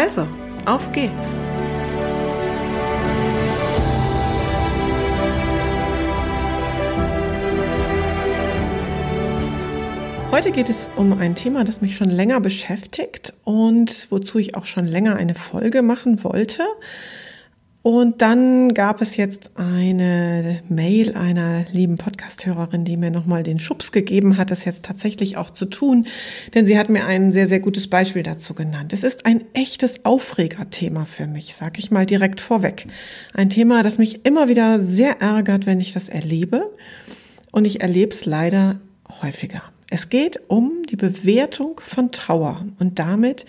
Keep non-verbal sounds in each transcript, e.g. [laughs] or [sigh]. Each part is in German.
Also, auf geht's! Heute geht es um ein Thema, das mich schon länger beschäftigt und wozu ich auch schon länger eine Folge machen wollte. Und dann gab es jetzt eine Mail einer lieben Podcasthörerin, die mir nochmal den Schubs gegeben hat, das jetzt tatsächlich auch zu tun, denn sie hat mir ein sehr, sehr gutes Beispiel dazu genannt. Es ist ein echtes Aufregerthema für mich, sag ich mal direkt vorweg. Ein Thema, das mich immer wieder sehr ärgert, wenn ich das erlebe. Und ich erlebe es leider häufiger. Es geht um die Bewertung von Trauer und damit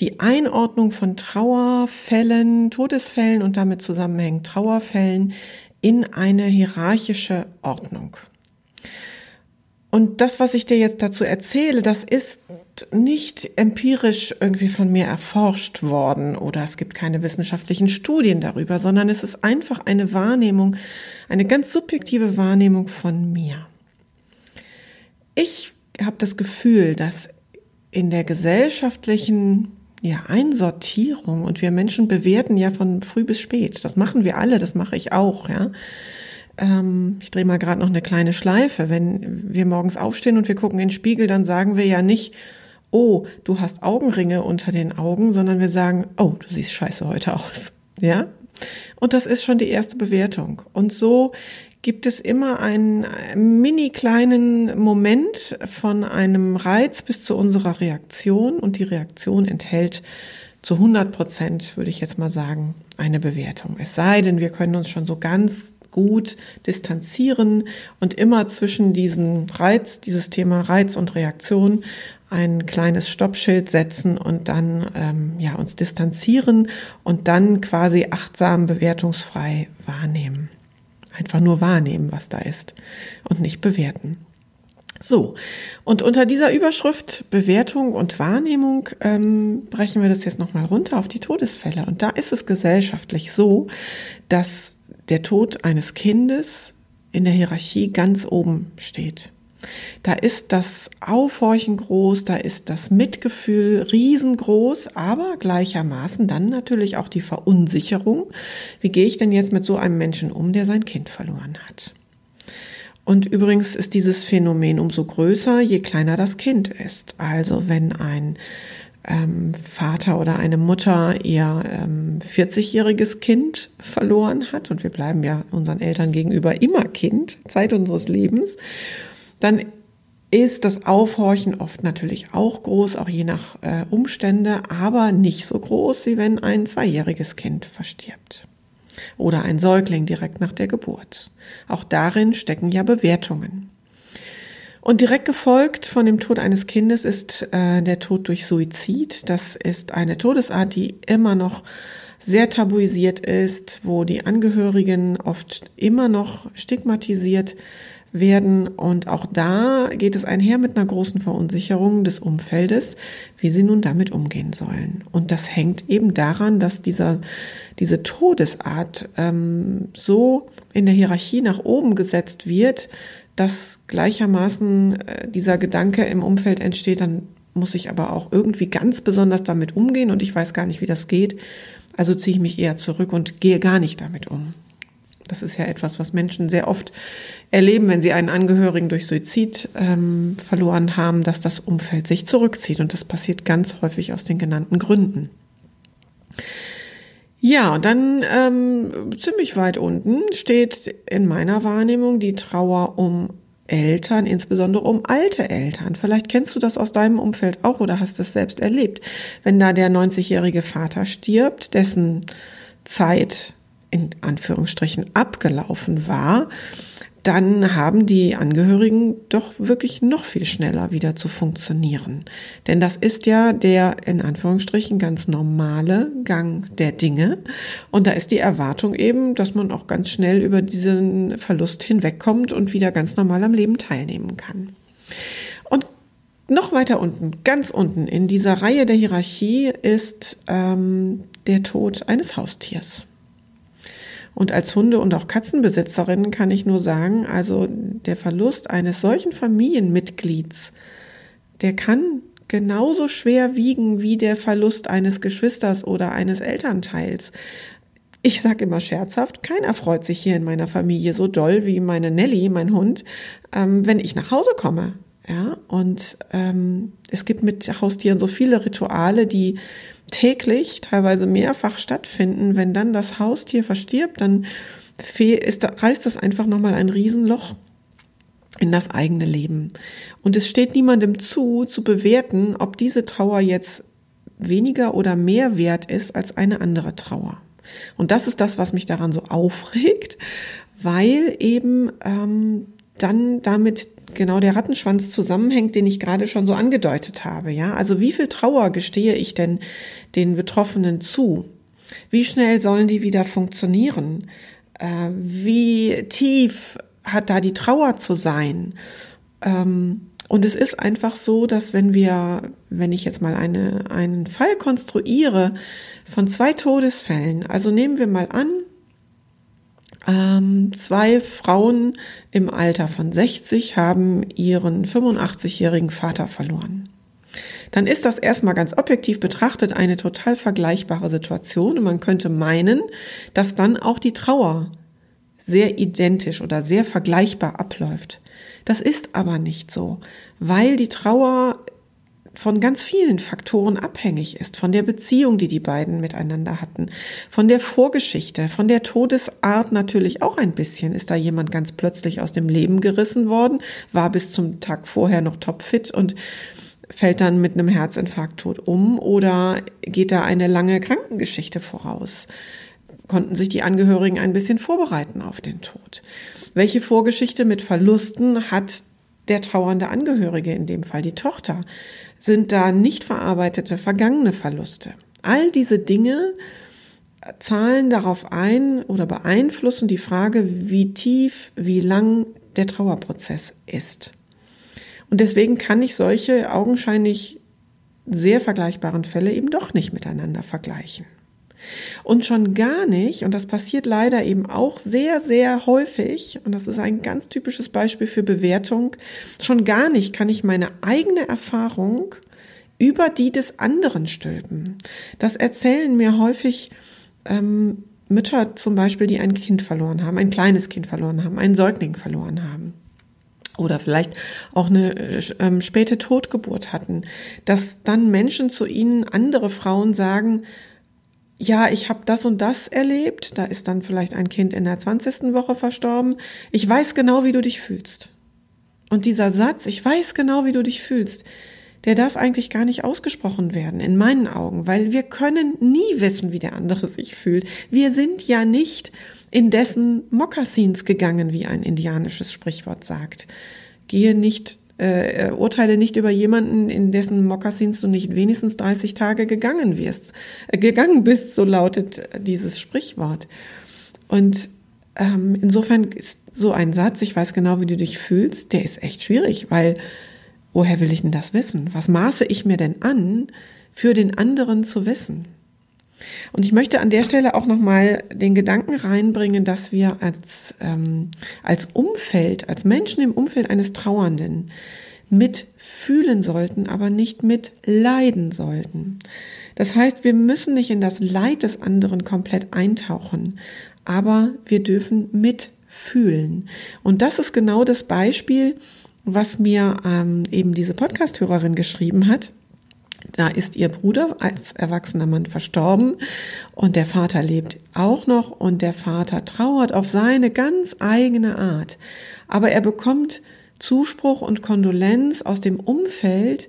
die Einordnung von Trauerfällen, Todesfällen und damit zusammenhängend Trauerfällen in eine hierarchische Ordnung. Und das, was ich dir jetzt dazu erzähle, das ist nicht empirisch irgendwie von mir erforscht worden oder es gibt keine wissenschaftlichen Studien darüber, sondern es ist einfach eine Wahrnehmung, eine ganz subjektive Wahrnehmung von mir. Ich habe das Gefühl, dass in der gesellschaftlichen ja, Einsortierung und wir Menschen bewerten ja von früh bis spät. Das machen wir alle, das mache ich auch, ja. Ähm, ich drehe mal gerade noch eine kleine Schleife. Wenn wir morgens aufstehen und wir gucken in den Spiegel, dann sagen wir ja nicht, oh, du hast Augenringe unter den Augen, sondern wir sagen, oh, du siehst scheiße heute aus. Ja? Und das ist schon die erste Bewertung. Und so gibt es immer einen mini kleinen Moment von einem Reiz bis zu unserer Reaktion und die Reaktion enthält zu 100 Prozent, würde ich jetzt mal sagen, eine Bewertung. Es sei denn, wir können uns schon so ganz gut distanzieren und immer zwischen diesen Reiz, dieses Thema Reiz und Reaktion ein kleines Stoppschild setzen und dann ähm, ja uns distanzieren und dann quasi achtsam bewertungsfrei wahrnehmen. Einfach nur wahrnehmen, was da ist und nicht bewerten. So, und unter dieser Überschrift Bewertung und Wahrnehmung ähm, brechen wir das jetzt nochmal runter auf die Todesfälle. Und da ist es gesellschaftlich so, dass der Tod eines Kindes in der Hierarchie ganz oben steht. Da ist das Aufhorchen groß, da ist das Mitgefühl riesengroß, aber gleichermaßen dann natürlich auch die Verunsicherung. Wie gehe ich denn jetzt mit so einem Menschen um, der sein Kind verloren hat? Und übrigens ist dieses Phänomen umso größer, je kleiner das Kind ist. Also wenn ein ähm, Vater oder eine Mutter ihr ähm, 40-jähriges Kind verloren hat, und wir bleiben ja unseren Eltern gegenüber immer Kind, Zeit unseres Lebens, dann ist das Aufhorchen oft natürlich auch groß, auch je nach äh, Umstände, aber nicht so groß, wie wenn ein zweijähriges Kind verstirbt. Oder ein Säugling direkt nach der Geburt. Auch darin stecken ja Bewertungen. Und direkt gefolgt von dem Tod eines Kindes ist äh, der Tod durch Suizid. Das ist eine Todesart, die immer noch sehr tabuisiert ist, wo die Angehörigen oft immer noch stigmatisiert werden. Und auch da geht es einher mit einer großen Verunsicherung des Umfeldes, wie sie nun damit umgehen sollen. Und das hängt eben daran, dass dieser, diese Todesart ähm, so in der Hierarchie nach oben gesetzt wird, dass gleichermaßen äh, dieser Gedanke im Umfeld entsteht, dann muss ich aber auch irgendwie ganz besonders damit umgehen und ich weiß gar nicht, wie das geht. Also ziehe ich mich eher zurück und gehe gar nicht damit um. Das ist ja etwas, was Menschen sehr oft erleben, wenn sie einen Angehörigen durch Suizid ähm, verloren haben, dass das Umfeld sich zurückzieht. Und das passiert ganz häufig aus den genannten Gründen. Ja, dann ähm, ziemlich weit unten steht in meiner Wahrnehmung die Trauer um Eltern, insbesondere um alte Eltern. Vielleicht kennst du das aus deinem Umfeld auch oder hast es selbst erlebt. Wenn da der 90-jährige Vater stirbt, dessen Zeit in Anführungsstrichen abgelaufen war, dann haben die Angehörigen doch wirklich noch viel schneller wieder zu funktionieren. Denn das ist ja der in Anführungsstrichen ganz normale Gang der Dinge. Und da ist die Erwartung eben, dass man auch ganz schnell über diesen Verlust hinwegkommt und wieder ganz normal am Leben teilnehmen kann. Und noch weiter unten, ganz unten in dieser Reihe der Hierarchie ist ähm, der Tod eines Haustiers. Und als Hunde- und auch Katzenbesitzerin kann ich nur sagen, also der Verlust eines solchen Familienmitglieds, der kann genauso schwer wiegen wie der Verlust eines Geschwisters oder eines Elternteils. Ich sage immer scherzhaft, keiner freut sich hier in meiner Familie so doll wie meine Nelly, mein Hund, ähm, wenn ich nach Hause komme. Ja, und ähm, es gibt mit Haustieren so viele Rituale, die täglich, teilweise mehrfach stattfinden. Wenn dann das Haustier verstirbt, dann ist, reißt das einfach nochmal ein Riesenloch in das eigene Leben. Und es steht niemandem zu, zu bewerten, ob diese Trauer jetzt weniger oder mehr wert ist als eine andere Trauer. Und das ist das, was mich daran so [laughs] aufregt, weil eben ähm, dann damit genau der Rattenschwanz zusammenhängt, den ich gerade schon so angedeutet habe. Ja, also wie viel Trauer gestehe ich denn den Betroffenen zu? Wie schnell sollen die wieder funktionieren? Äh, wie tief hat da die Trauer zu sein? Ähm, und es ist einfach so, dass wenn wir, wenn ich jetzt mal eine, einen Fall konstruiere von zwei Todesfällen, also nehmen wir mal an, ähm, zwei Frauen im Alter von 60 haben ihren 85-jährigen Vater verloren. Dann ist das erstmal ganz objektiv betrachtet eine total vergleichbare Situation und man könnte meinen, dass dann auch die Trauer sehr identisch oder sehr vergleichbar abläuft. Das ist aber nicht so, weil die Trauer von ganz vielen Faktoren abhängig ist, von der Beziehung, die die beiden miteinander hatten, von der Vorgeschichte, von der Todesart natürlich auch ein bisschen. Ist da jemand ganz plötzlich aus dem Leben gerissen worden, war bis zum Tag vorher noch topfit und fällt dann mit einem Herzinfarkt tot um oder geht da eine lange Krankengeschichte voraus? Konnten sich die Angehörigen ein bisschen vorbereiten auf den Tod? Welche Vorgeschichte mit Verlusten hat der trauernde Angehörige, in dem Fall die Tochter? Sind da nicht verarbeitete vergangene Verluste? All diese Dinge zahlen darauf ein oder beeinflussen die Frage, wie tief, wie lang der Trauerprozess ist. Und deswegen kann ich solche augenscheinlich sehr vergleichbaren Fälle eben doch nicht miteinander vergleichen. Und schon gar nicht, und das passiert leider eben auch sehr, sehr häufig, und das ist ein ganz typisches Beispiel für Bewertung, schon gar nicht kann ich meine eigene Erfahrung über die des anderen stülpen. Das erzählen mir häufig ähm, Mütter zum Beispiel, die ein Kind verloren haben, ein kleines Kind verloren haben, einen Säugling verloren haben oder vielleicht auch eine ähm, späte Totgeburt hatten, dass dann Menschen zu ihnen, andere Frauen sagen, ja, ich habe das und das erlebt, da ist dann vielleicht ein Kind in der 20. Woche verstorben, ich weiß genau, wie du dich fühlst. Und dieser Satz, ich weiß genau, wie du dich fühlst, der darf eigentlich gar nicht ausgesprochen werden, in meinen Augen, weil wir können nie wissen, wie der andere sich fühlt. Wir sind ja nicht in dessen Mokassins gegangen, wie ein indianisches Sprichwort sagt. Gehe nicht äh, urteile nicht über jemanden, in dessen Mokassins du nicht wenigstens 30 Tage gegangen wirst, äh, gegangen bist, so lautet dieses Sprichwort. Und ähm, insofern ist so ein Satz, ich weiß genau, wie du dich fühlst, der ist echt schwierig, weil woher will ich denn das wissen? Was maße ich mir denn an, für den anderen zu wissen? Und ich möchte an der Stelle auch nochmal den Gedanken reinbringen, dass wir als, ähm, als Umfeld, als Menschen im Umfeld eines Trauernden mitfühlen sollten, aber nicht mitleiden sollten. Das heißt, wir müssen nicht in das Leid des anderen komplett eintauchen, aber wir dürfen mitfühlen. Und das ist genau das Beispiel, was mir ähm, eben diese Podcast-Hörerin geschrieben hat da ist ihr Bruder als erwachsener Mann verstorben und der Vater lebt auch noch und der Vater trauert auf seine ganz eigene Art. Aber er bekommt Zuspruch und Kondolenz aus dem Umfeld,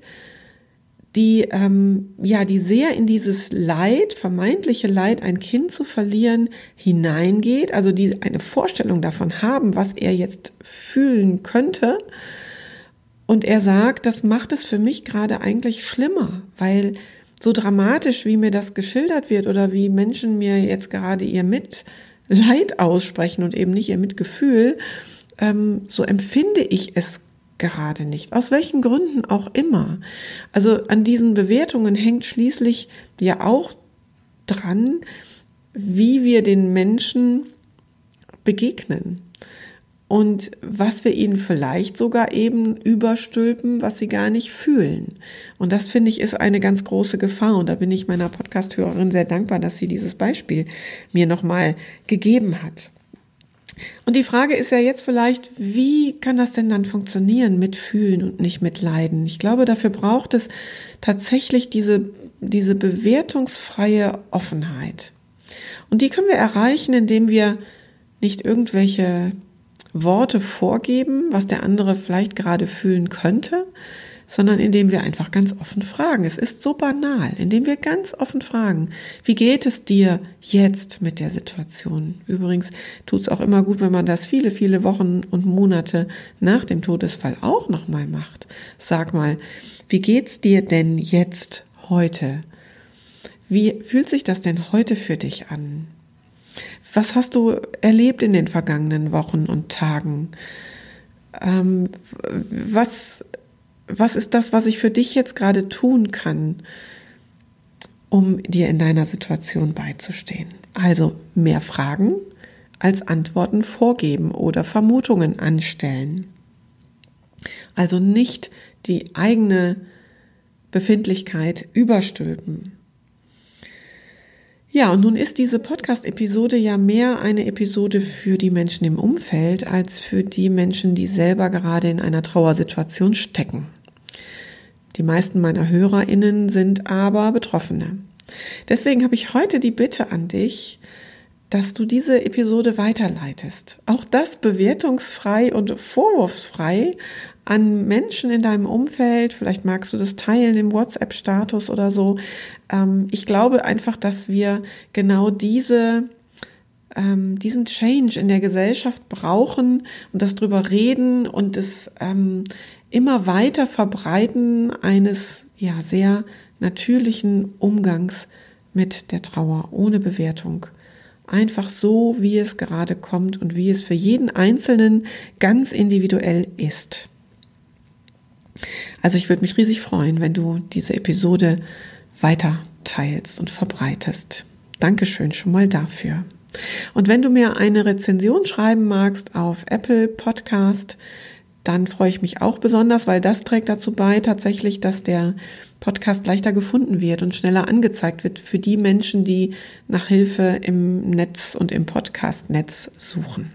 die ähm, ja, die sehr in dieses Leid, vermeintliche Leid, ein Kind zu verlieren, hineingeht, also die eine Vorstellung davon haben, was er jetzt fühlen könnte. Und er sagt, das macht es für mich gerade eigentlich schlimmer, weil so dramatisch, wie mir das geschildert wird oder wie Menschen mir jetzt gerade ihr Mitleid aussprechen und eben nicht ihr Mitgefühl, ähm, so empfinde ich es gerade nicht. Aus welchen Gründen auch immer. Also an diesen Bewertungen hängt schließlich ja auch dran, wie wir den Menschen begegnen und was wir ihnen vielleicht sogar eben überstülpen, was sie gar nicht fühlen. Und das finde ich ist eine ganz große Gefahr. Und da bin ich meiner Podcast-Hörerin sehr dankbar, dass sie dieses Beispiel mir nochmal gegeben hat. Und die Frage ist ja jetzt vielleicht, wie kann das denn dann funktionieren mit Fühlen und nicht mit Leiden? Ich glaube, dafür braucht es tatsächlich diese, diese bewertungsfreie Offenheit. Und die können wir erreichen, indem wir nicht irgendwelche Worte vorgeben, was der andere vielleicht gerade fühlen könnte, sondern indem wir einfach ganz offen fragen. Es ist so banal, indem wir ganz offen fragen, wie geht es dir jetzt mit der Situation? Übrigens tut es auch immer gut, wenn man das viele, viele Wochen und Monate nach dem Todesfall auch nochmal macht. Sag mal, wie geht's dir denn jetzt heute? Wie fühlt sich das denn heute für dich an? Was hast du erlebt in den vergangenen Wochen und Tagen? Ähm, was was ist das, was ich für dich jetzt gerade tun kann, um dir in deiner Situation beizustehen? Also mehr Fragen als Antworten vorgeben oder Vermutungen anstellen. Also nicht die eigene Befindlichkeit überstülpen. Ja, und nun ist diese Podcast-Episode ja mehr eine Episode für die Menschen im Umfeld als für die Menschen, die selber gerade in einer Trauersituation stecken. Die meisten meiner Hörerinnen sind aber Betroffene. Deswegen habe ich heute die Bitte an dich, dass du diese Episode weiterleitest. Auch das bewertungsfrei und vorwurfsfrei an Menschen in deinem Umfeld. Vielleicht magst du das teilen im WhatsApp-Status oder so. Ähm, ich glaube einfach, dass wir genau diese ähm, diesen Change in der Gesellschaft brauchen und das drüber reden und das ähm, immer weiter verbreiten eines ja sehr natürlichen Umgangs mit der Trauer ohne Bewertung. Einfach so, wie es gerade kommt und wie es für jeden Einzelnen ganz individuell ist. Also ich würde mich riesig freuen, wenn du diese Episode weiter teilst und verbreitest. Dankeschön schon mal dafür. Und wenn du mir eine Rezension schreiben magst auf Apple Podcast, dann freue ich mich auch besonders, weil das trägt dazu bei, tatsächlich, dass der Podcast leichter gefunden wird und schneller angezeigt wird für die Menschen, die nach Hilfe im Netz und im Podcast-Netz suchen.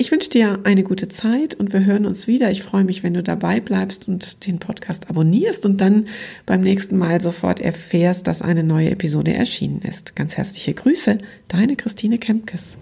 Ich wünsche dir eine gute Zeit und wir hören uns wieder. Ich freue mich, wenn du dabei bleibst und den Podcast abonnierst und dann beim nächsten Mal sofort erfährst, dass eine neue Episode erschienen ist. Ganz herzliche Grüße, deine Christine Kempkes.